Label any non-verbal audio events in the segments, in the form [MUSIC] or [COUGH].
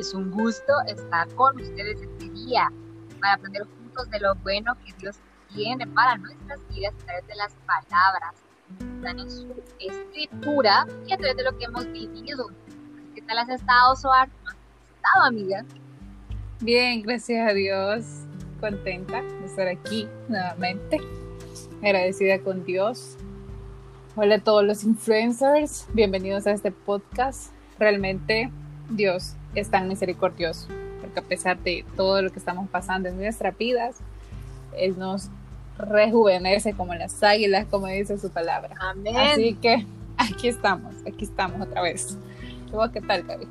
es un gusto estar con ustedes este día para aprender juntos de lo bueno que Dios tiene para nuestras vidas a través de las palabras en su escritura y a través de lo que hemos vivido. ¿Qué tal has estado, Soar? ¿Cómo has estado, amiga? Bien, gracias a Dios. Contenta de estar aquí nuevamente. Agradecida con Dios. Hola a todos los influencers. Bienvenidos a este podcast. Realmente Dios es tan misericordioso. Porque a pesar de todo lo que estamos pasando en nuestras vidas, Él nos rejuvenece como las águilas, como dice su palabra. Amén. Así que aquí estamos, aquí estamos otra vez. ¿Qué tal, Gaby?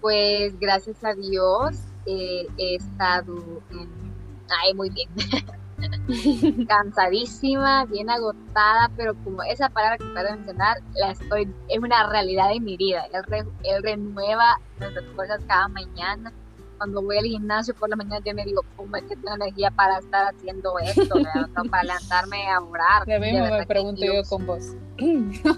Pues gracias a Dios eh, he estado en... Ay, muy bien. [LAUGHS] Cansadísima, bien agotada, pero como esa palabra que acabo de mencionar, la estoy, es una realidad en mi vida. Él, él renueva nuestras fuerzas cada mañana cuando voy al gimnasio por la mañana yo me digo, ¿cómo es que tengo energía para estar haciendo esto? para lanzarme a orar. De mismo me pregunto yo con vos. Sí, no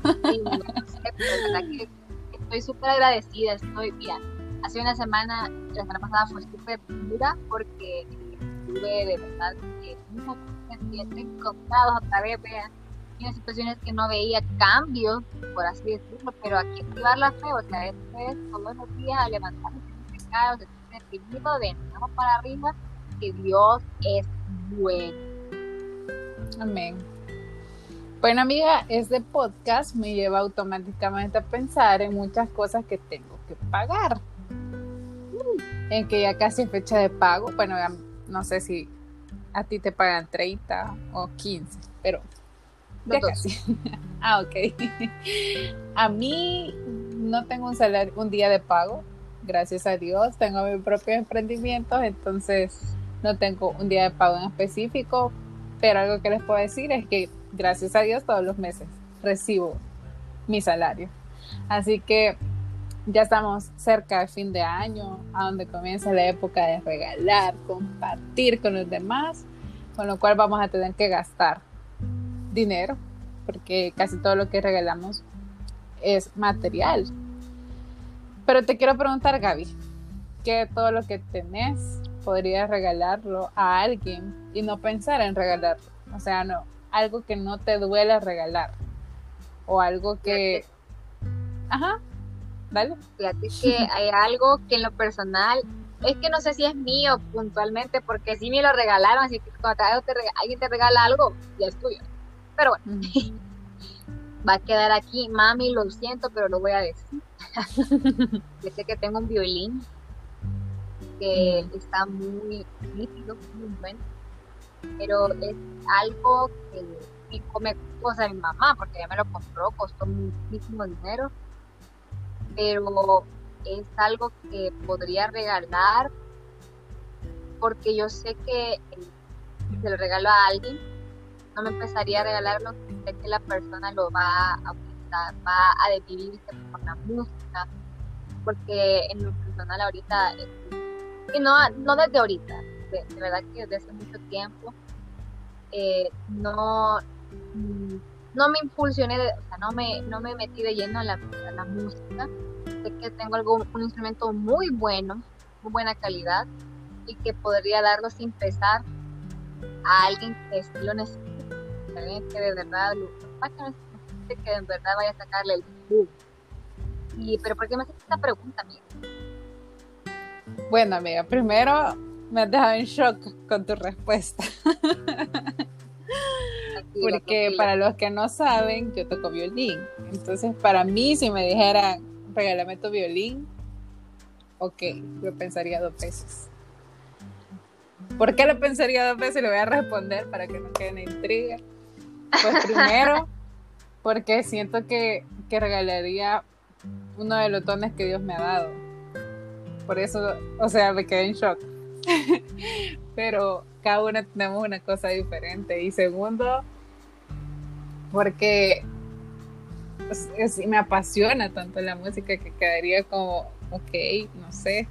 sé, verdad que estoy súper agradecida. Estoy, mira, hace una semana, la semana pasada fue súper dura porque de verdad sentimientos encontrados otra vez, vean. En situaciones que no veía cambios, por así decirlo, pero aquí activar la fe, o sea, esto es todos los días a levantarme pecados, deprimido de nuevo para arriba, que Dios es bueno. Amén. Bueno, amiga, este podcast me lleva automáticamente a pensar en muchas cosas que tengo que pagar. En que ya casi es fecha de pago. Bueno, no sé si a ti te pagan 30 o 15, pero ya casi. [LAUGHS] ah, ok. a mí no tengo un salario, un día de pago, gracias a Dios, tengo mi propio emprendimiento, entonces no tengo un día de pago en específico, pero algo que les puedo decir es que gracias a Dios todos los meses recibo mi salario. Así que ya estamos cerca de fin de año, a donde comienza la época de regalar, compartir con los demás, con lo cual vamos a tener que gastar dinero, porque casi todo lo que regalamos es material. Pero te quiero preguntar, Gaby, ¿qué todo lo que tenés podrías regalarlo a alguien y no pensar en regalarlo? O sea, no, algo que no te duele regalar. O algo que... Ajá, dale. Fíjate [LAUGHS] que hay algo que en lo personal es que no sé si es mío puntualmente, porque sí me lo regalaron, así que cuando alguien te regala algo, ya es tuyo. Pero bueno, [LAUGHS] va a quedar aquí, mami, lo siento, pero lo voy a decir. [LAUGHS] Yo sé que tengo un violín que está muy nítido, muy bueno, pero es algo que me cosa mi mamá, porque ya me lo compró, costó muchísimo dinero, pero es algo que podría regalar porque yo sé que si se lo regalo a alguien, no me empezaría a regalarlo, sé que la persona lo va a va a desvivirse con la música, porque en lo personal ahorita, y no, no desde ahorita, de, verdad que desde hace mucho tiempo, eh, no, mm, no me impulsioné, o sea, no me, no me metí de lleno a la música, sé que tengo algo, un instrumento muy bueno, muy buena calidad, y que podría darlo sin pesar a alguien que lo necesite, que de verdad lo, que en verdad vaya a sacarle el Y, pero ¿por qué me haces esta pregunta, amiga? Bueno, amiga, primero me has dejado en shock con tu respuesta. Porque para los que no saben, yo toco violín. Entonces, para mí, si me dijeran, regálame tu violín, ok, yo pensaría dos veces. ¿Por qué lo pensaría dos veces? Le voy a responder para que no quede en intriga. Pues [LAUGHS] primero, porque siento que, regalaría uno de los dones que Dios me ha dado. Por eso, o sea, me quedé en shock. [LAUGHS] Pero cada uno tenemos una cosa diferente. Y segundo, porque me apasiona tanto la música que quedaría como, ok, no sé.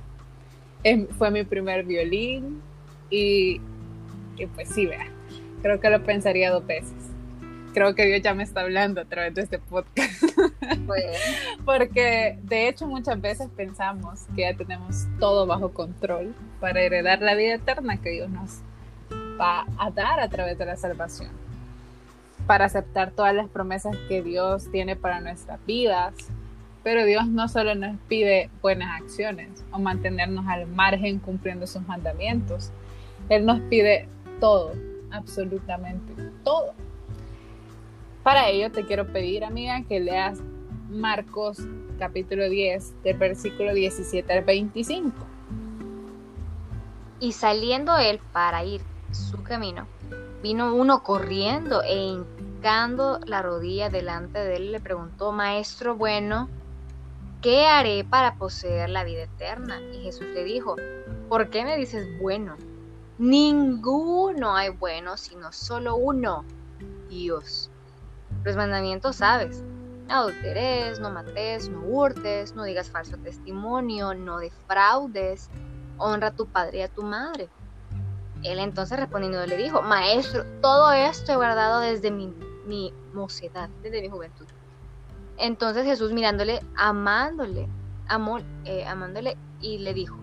fue mi primer violín y, y pues sí, vea, creo que lo pensaría dos veces. creo que Dios ya me está hablando a través de este podcast. [LAUGHS] Porque de hecho muchas veces pensamos que ya tenemos todo bajo control para heredar la vida eterna que Dios nos va a dar a través de la salvación. Para aceptar todas las promesas que Dios tiene para nuestras vidas. Pero Dios no solo nos pide buenas acciones o mantenernos al margen cumpliendo sus mandamientos. Él nos pide todo, absolutamente todo. Para ello te quiero pedir, amiga, que leas Marcos capítulo 10, del versículo 17 al 25. Y saliendo él para ir su camino, vino uno corriendo e hincando la rodilla delante de él le preguntó, Maestro bueno, ¿qué haré para poseer la vida eterna? Y Jesús le dijo, ¿por qué me dices bueno? Ninguno hay bueno, sino solo uno, Dios. Los mandamientos sabes. No adulteres, no mates, no hurtes, no digas falso testimonio, no defraudes, honra a tu padre y a tu madre. Él entonces respondiendo le dijo, Maestro, todo esto he guardado desde mi, mocedad, desde mi juventud. Entonces Jesús mirándole, amándole, amó, eh, amándole y le dijo,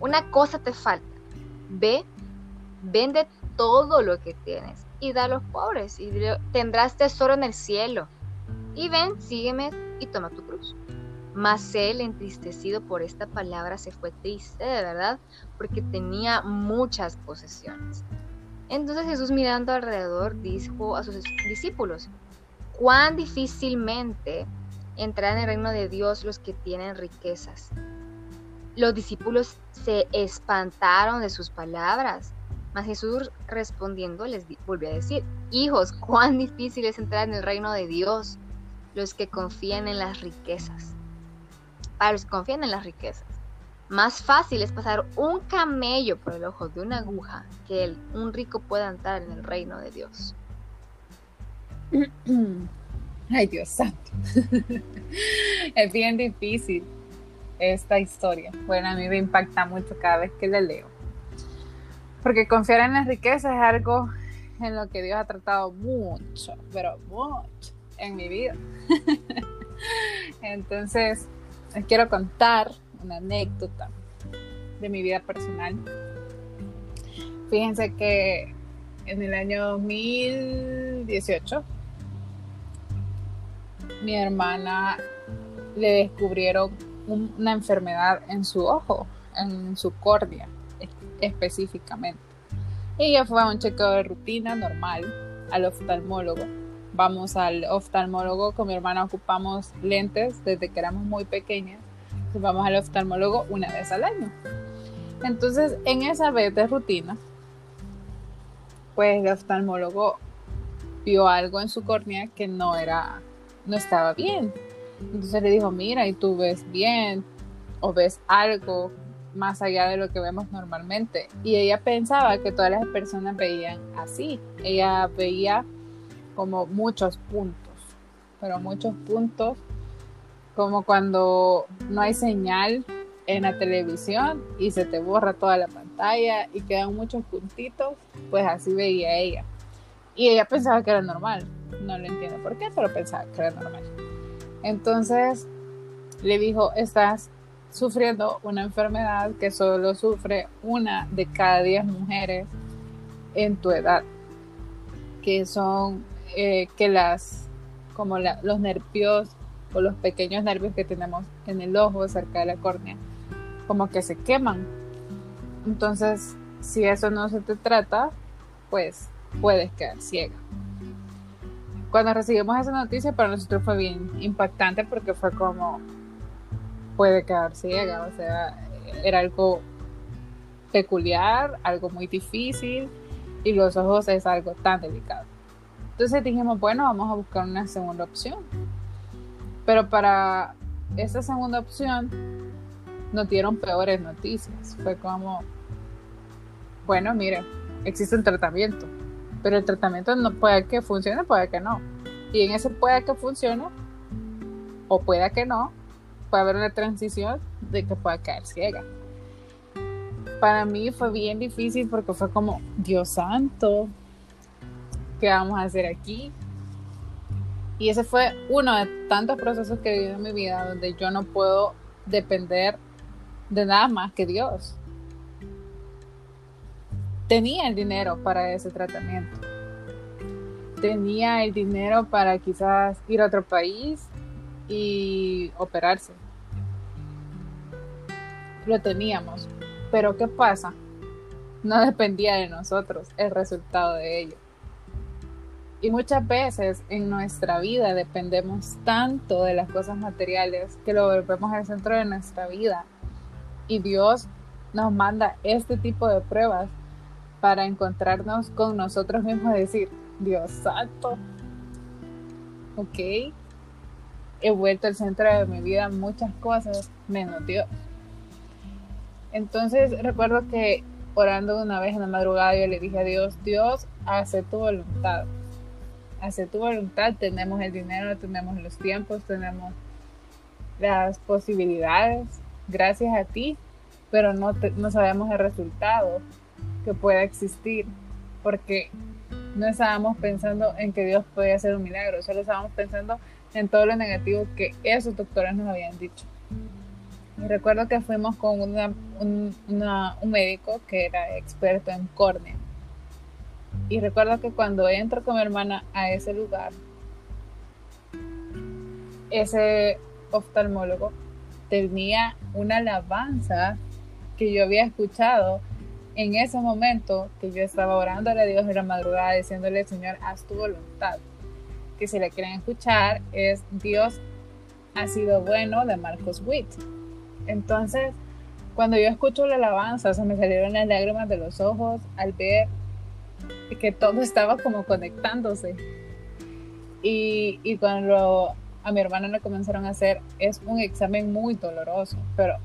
una cosa te falta, ve, vende todo lo que tienes y da a los pobres y tendrás tesoro en el cielo y ven, sígueme y toma tu cruz. Mas él, entristecido por esta palabra, se fue triste de verdad, porque tenía muchas posesiones. Entonces Jesús mirando alrededor dijo a sus discípulos, cuán difícilmente entrarán en el reino de Dios los que tienen riquezas. Los discípulos se espantaron de sus palabras, mas Jesús respondiendo les volvió a decir, hijos, cuán difícil es entrar en el reino de Dios los que confían en las riquezas. Para los que confían en las riquezas. Más fácil es pasar un camello por el ojo de una aguja que un rico pueda entrar en el reino de Dios. [CLEARS THROAT] Ay, Dios santo. [LAUGHS] es bien difícil esta historia. Bueno, a mí me impacta mucho cada vez que la leo. Porque confiar en las riquezas es algo en lo que Dios ha tratado mucho, pero mucho en mi vida. [LAUGHS] Entonces, les quiero contar una anécdota de mi vida personal. Fíjense que en el año 2018 mi hermana le descubrieron una enfermedad en su ojo, en su córnea específicamente. Ella fue a un chequeo de rutina normal al oftalmólogo vamos al oftalmólogo, con mi hermana ocupamos lentes desde que éramos muy pequeñas, vamos al oftalmólogo una vez al año. Entonces, en esa vez de rutina, pues el oftalmólogo vio algo en su córnea que no era, no estaba bien. Entonces le dijo, mira, y tú ves bien, o ves algo más allá de lo que vemos normalmente. Y ella pensaba que todas las personas veían así. Ella veía como muchos puntos, pero muchos puntos, como cuando no hay señal en la televisión y se te borra toda la pantalla y quedan muchos puntitos, pues así veía ella. Y ella pensaba que era normal, no lo entiendo por qué, pero pensaba que era normal. Entonces le dijo, estás sufriendo una enfermedad que solo sufre una de cada diez mujeres en tu edad, que son eh, que las, como los nervios o los pequeños nervios que tenemos en el ojo cerca de la córnea, como que se queman. Entonces, si eso no se te trata, pues puedes quedar ciega. Cuando recibimos esa noticia, para nosotros fue bien impactante porque fue como, puede quedar ciega, o sea, era algo peculiar, algo muy difícil y los ojos es algo tan delicado. Entonces dijimos, bueno, vamos a buscar una segunda opción. Pero para esa segunda opción nos dieron peores noticias. Fue como, bueno, mire, existe un tratamiento, pero el tratamiento no puede que funcione, puede que no. Y en ese puede que funcione o pueda que no, puede haber una transición de que pueda caer ciega. Para mí fue bien difícil porque fue como, Dios santo, ¿qué vamos a hacer aquí? Y ese fue uno de tantos procesos que he vivido en mi vida donde yo no puedo depender de nada más que Dios. Tenía el dinero para ese tratamiento. Tenía el dinero para quizás ir a otro país y operarse. Lo teníamos. Pero ¿qué pasa? No dependía de nosotros el resultado de ello. Y muchas veces en nuestra vida dependemos tanto de las cosas materiales que lo volvemos al centro de nuestra vida. Y Dios nos manda este tipo de pruebas para encontrarnos con nosotros mismos y decir, Dios santo, ok, he vuelto al centro de mi vida muchas cosas menos Dios. Entonces recuerdo que orando una vez en la madrugada yo le dije a Dios, Dios, hace tu voluntad hacer tu voluntad, tenemos el dinero, tenemos los tiempos, tenemos las posibilidades, gracias a ti, pero no, no sabemos el resultado que pueda existir, porque no estábamos pensando en que Dios podía hacer un milagro, solo estábamos pensando en todo lo negativo que esos doctores nos habían dicho. Y recuerdo que fuimos con un médico que era experto en córnea y recuerdo que cuando entro con mi hermana a ese lugar, ese oftalmólogo tenía una alabanza que yo había escuchado en ese momento que yo estaba orando a Dios en la madrugada diciéndole, Señor, haz tu voluntad. Que si la quieren escuchar es Dios ha sido bueno de Marcos Witt. Entonces, cuando yo escucho la alabanza, se me salieron las lágrimas de los ojos al ver que todo estaba como conectándose. Y, y cuando a mi hermana le comenzaron a hacer, es un examen muy doloroso, pero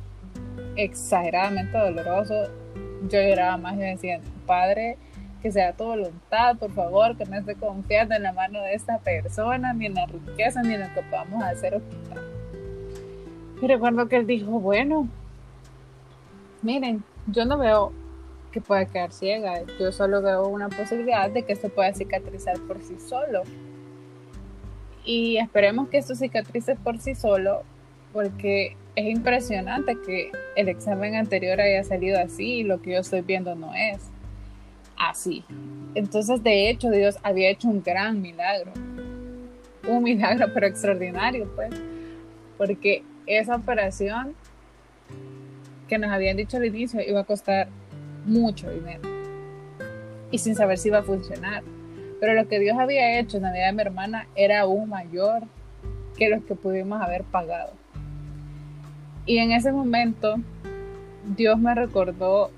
exageradamente doloroso. Yo lloraba más y decía, Padre, que sea tu voluntad, por favor, que no esté confiando en la mano de esta persona, ni en la riqueza, ni en lo que podamos hacer o quitar. Y recuerdo que él dijo, bueno, miren, yo no veo que pueda quedar ciega. Yo solo veo una posibilidad de que esto pueda cicatrizar por sí solo. Y esperemos que esto cicatrice por sí solo, porque es impresionante que el examen anterior haya salido así y lo que yo estoy viendo no es así. Entonces, de hecho, Dios había hecho un gran milagro. Un milagro, pero extraordinario, pues. Porque esa operación que nos habían dicho al inicio iba a costar mucho dinero y sin saber si iba a funcionar. Pero lo que Dios había hecho en la vida de mi hermana era aún mayor que los que pudimos haber pagado. Y en ese momento Dios me recordó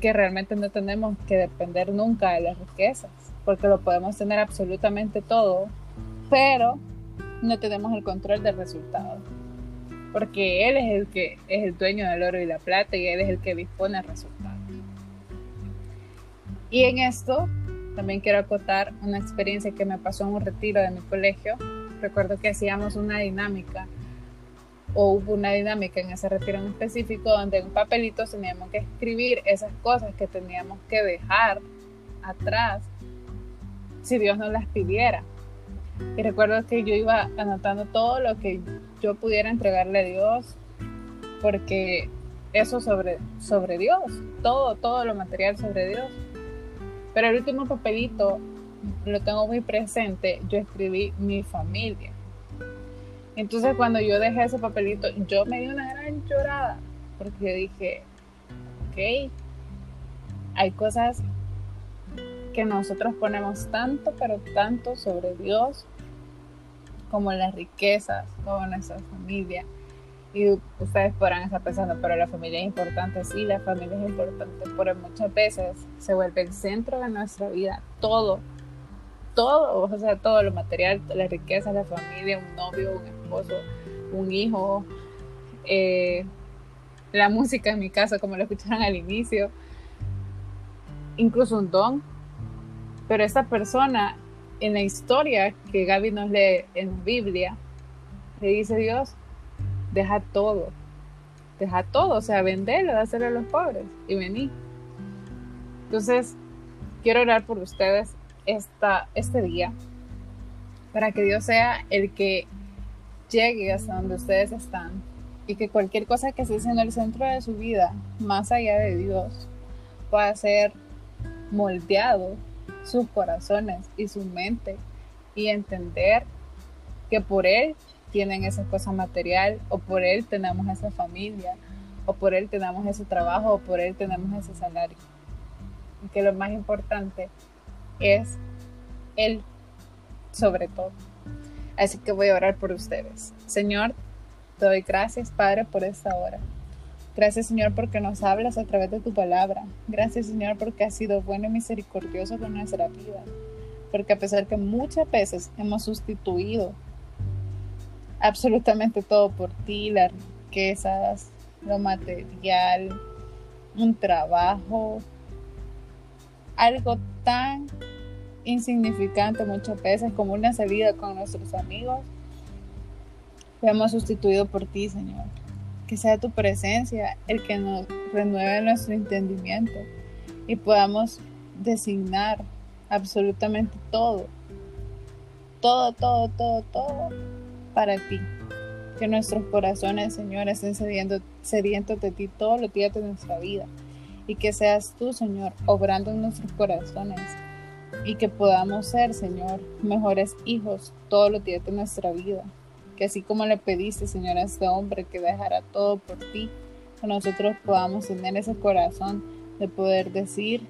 que realmente no tenemos que depender nunca de las riquezas, porque lo podemos tener absolutamente todo, pero no tenemos el control del resultado. Porque Él es el que es el dueño del oro y la plata y Él es el que dispone el resultado. Y en esto también quiero acotar una experiencia que me pasó en un retiro de mi colegio. Recuerdo que hacíamos una dinámica o hubo una dinámica en ese retiro en específico donde en papelitos teníamos que escribir esas cosas que teníamos que dejar atrás si Dios nos las pidiera. Y recuerdo que yo iba anotando todo lo que yo pudiera entregarle a Dios porque eso sobre, sobre Dios, todo, todo lo material sobre Dios. Pero el último papelito lo tengo muy presente, yo escribí mi familia. Entonces cuando yo dejé ese papelito, yo me di una gran llorada, porque dije, ok, hay cosas que nosotros ponemos tanto, pero tanto sobre Dios, como las riquezas, como nuestra familia, y ustedes podrán estar pensando, pero la familia es importante, sí, la familia es importante, pero muchas veces se vuelve el centro de nuestra vida, todo, todo, o sea, todo lo material, la riqueza, la familia, un novio, un esposo, un hijo, eh, la música en mi casa, como lo escucharon al inicio, incluso un don, pero esa persona en la historia que Gaby nos lee en la Biblia, le dice Dios, deja todo, deja todo, o sea, venderlo, dáselo a los pobres y vení. Entonces, quiero orar por ustedes esta, este día. para que Dios sea el que llegue hasta donde ustedes están y que cualquier cosa que esté en el centro de su vida, más allá de Dios, pueda ser moldeado sus corazones y su mente y entender que por Él tienen esa cosa material o por Él tenemos esa familia o por Él tenemos ese trabajo o por Él tenemos ese salario. Y que lo más importante es Él sobre todo. Así que voy a orar por ustedes. Señor, te doy gracias, Padre, por esta hora. Gracias, Señor, porque nos hablas a través de tu palabra. Gracias, Señor, porque has sido bueno y misericordioso con nuestra vida. Porque a pesar que muchas veces hemos sustituido absolutamente todo por ti, las riquezas, lo material, un trabajo, algo tan insignificante muchas veces como una salida con nuestros amigos, lo hemos sustituido por ti, Señor. Que sea tu presencia el que nos renueve nuestro entendimiento y podamos designar absolutamente todo, todo, todo, todo, todo para ti. Que nuestros corazones, Señor, estén sedientos de ti todos los días de nuestra vida. Y que seas tú, Señor, obrando en nuestros corazones. Y que podamos ser, Señor, mejores hijos todos los días de nuestra vida que así como le pediste, Señor, a este hombre que dejara todo por ti, que nosotros podamos tener ese corazón de poder decir,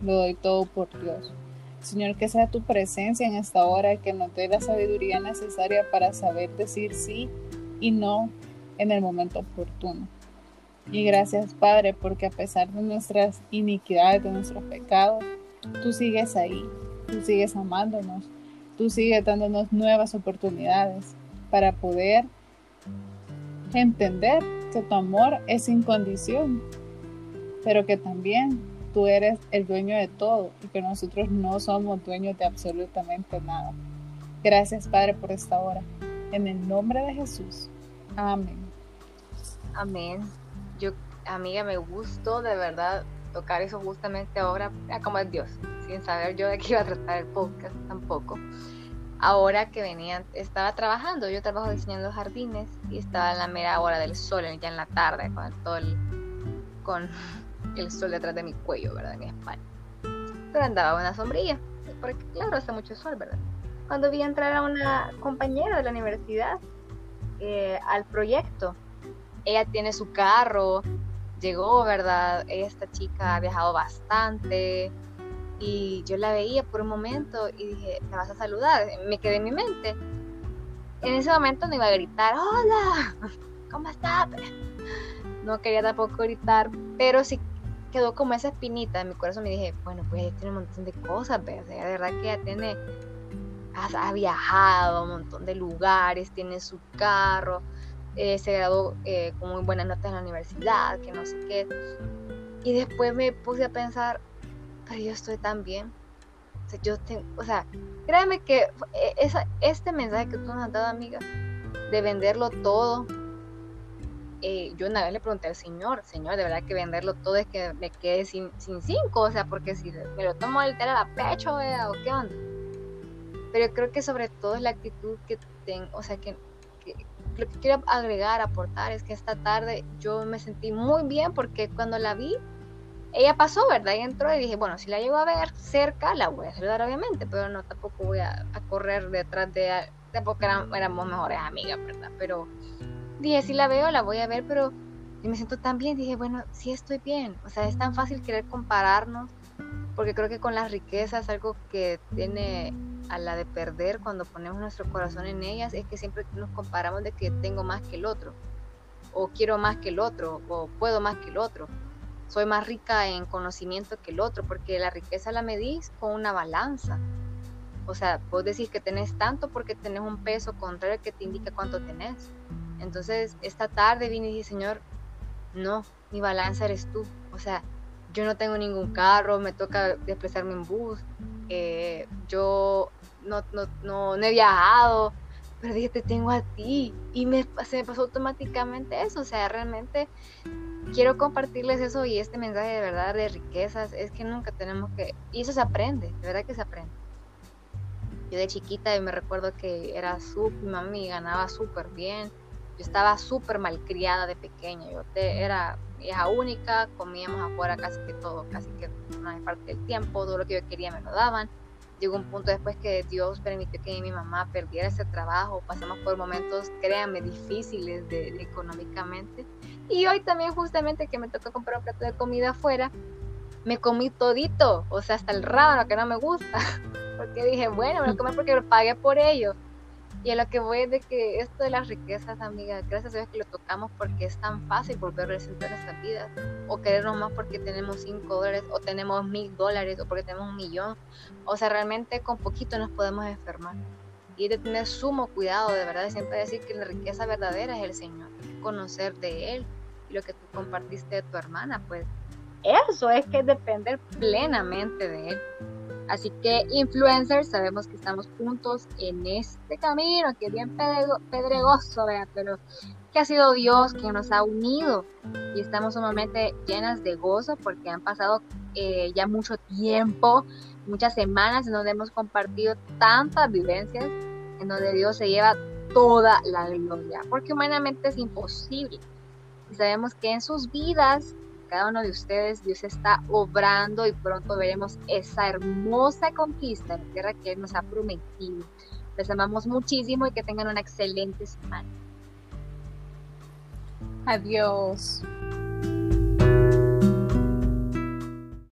lo doy todo por Dios. Señor, que sea tu presencia en esta hora, que nos dé la sabiduría necesaria para saber decir sí y no en el momento oportuno. Y gracias, Padre, porque a pesar de nuestras iniquidades, de nuestros pecados, tú sigues ahí, tú sigues amándonos, tú sigues dándonos nuevas oportunidades para poder entender que tu amor es sin condición, pero que también tú eres el dueño de todo y que nosotros no somos dueños de absolutamente nada. Gracias Padre por esta hora. En el nombre de Jesús. Amén. Amén. Yo, amiga, me gustó de verdad tocar eso justamente ahora, como es Dios, sin saber yo de qué iba a tratar el podcast tampoco ahora que venía, estaba trabajando, yo trabajo diseñando jardines y estaba en la mera hora del sol, ya en la tarde, con todo el, con el sol detrás de mi cuello, ¿verdad? Mi espalda. Pero andaba una sombrilla, porque claro, hace mucho sol, ¿verdad? Cuando vi entrar a una compañera de la universidad eh, al proyecto, ella tiene su carro, llegó, ¿verdad? Esta chica ha viajado bastante, y yo la veía por un momento y dije, me vas a saludar. Me quedé en mi mente. En ese momento no iba a gritar, hola, ¿cómo estás? [LAUGHS] No quería tampoco gritar, pero sí quedó como esa espinita en mi corazón. Me dije, bueno, pues ella tiene un montón de cosas, ¿ves? de verdad que ella tiene, ha, viajado a un montón de lugares, tiene su carro, eh, se graduó eh, con muy buenas notas en la universidad, que no sé qué. Y después me puse a pensar, pero yo estoy tan bien. O sea, yo tengo, o sea, créeme que e, esa, este mensaje que tú nos has dado, amiga, de venderlo todo, eh, yo una vez le pregunté al Señor, Señor, de verdad que venderlo todo es que me quede sin, sin cinco, o sea, porque si me lo tomo el tela a pecho, o qué onda. Pero creo que sobre todo es la actitud que tengo, o sea, que, que lo que quiero agregar, aportar, es que esta tarde yo me sentí muy bien porque cuando la vi, ella pasó, ¿verdad? Y entró y dije, bueno, si la llego a ver cerca, la voy a saludar obviamente, pero no tampoco voy a, correr detrás de, tampoco éramos mejores amigas, ¿verdad? Pero dije, si la veo, la voy a ver, pero y me siento tan bien, dije, bueno, sí estoy bien, o sea, es tan fácil querer compararnos, porque creo que con las riquezas algo que tiene a la de perder cuando ponemos nuestro corazón en ellas es que siempre nos comparamos de que tengo más que el otro, o quiero más que el otro, o puedo más que el otro soy más rica en conocimiento que el otro, porque la riqueza la medís con una balanza. O sea, vos decís que tenés tanto porque tenés un peso contrario que te indica cuánto tenés. Entonces, esta tarde vine y dije, Señor, no, mi balanza eres tú. O sea, yo no tengo ningún carro, me toca desplazarme en bus, eh, yo no, no, no, no, he viajado, pero dije, te tengo a ti. Y me, se me pasó automáticamente eso. O sea, realmente quiero compartirles eso y este mensaje de verdad de riquezas es que nunca tenemos que, y eso se aprende, de verdad que se aprende. Yo de chiquita me recuerdo que era súper, mami ganaba súper bien. Yo estaba súper malcriada de pequeña. Yo era hija única, comíamos afuera casi que todo, casi que una parte del tiempo, todo lo que yo quería me lo daban. Llegó un punto después que Dios permitió que mi mamá perdiera ese trabajo. Pasamos por momentos, créanme, difíciles de, económicamente. Y hoy también justamente que me tocó comprar un plato de comida afuera, me comí todito, o sea, hasta el rábano que no me gusta. [LAUGHS] porque dije, bueno, me lo comí porque lo pagué por ello. Y a lo que voy es de que esto de las riquezas, amiga, gracias a Dios que lo tocamos porque es tan fácil volver a recibir nuestras vidas. O querernos más porque tenemos 5 dólares, o tenemos mil dólares, o porque tenemos un millón. O sea, realmente con poquito nos podemos enfermar. Y de tener sumo cuidado, de verdad, siempre decir que la riqueza verdadera es el Señor. Conocer de Él. Y lo que tú compartiste de tu hermana, pues eso es que depender plenamente de Él. Así que influencers, sabemos que estamos juntos en este camino, que es bien pedregoso, pero que ha sido Dios que nos ha unido y estamos sumamente llenas de gozo porque han pasado eh, ya mucho tiempo, muchas semanas en donde hemos compartido tantas vivencias, en donde Dios se lleva toda la gloria, porque humanamente es imposible. Y sabemos que en sus vidas cada uno de ustedes, Dios está obrando y pronto veremos esa hermosa conquista en la tierra que Él nos ha prometido. Les amamos muchísimo y que tengan una excelente semana. Adiós.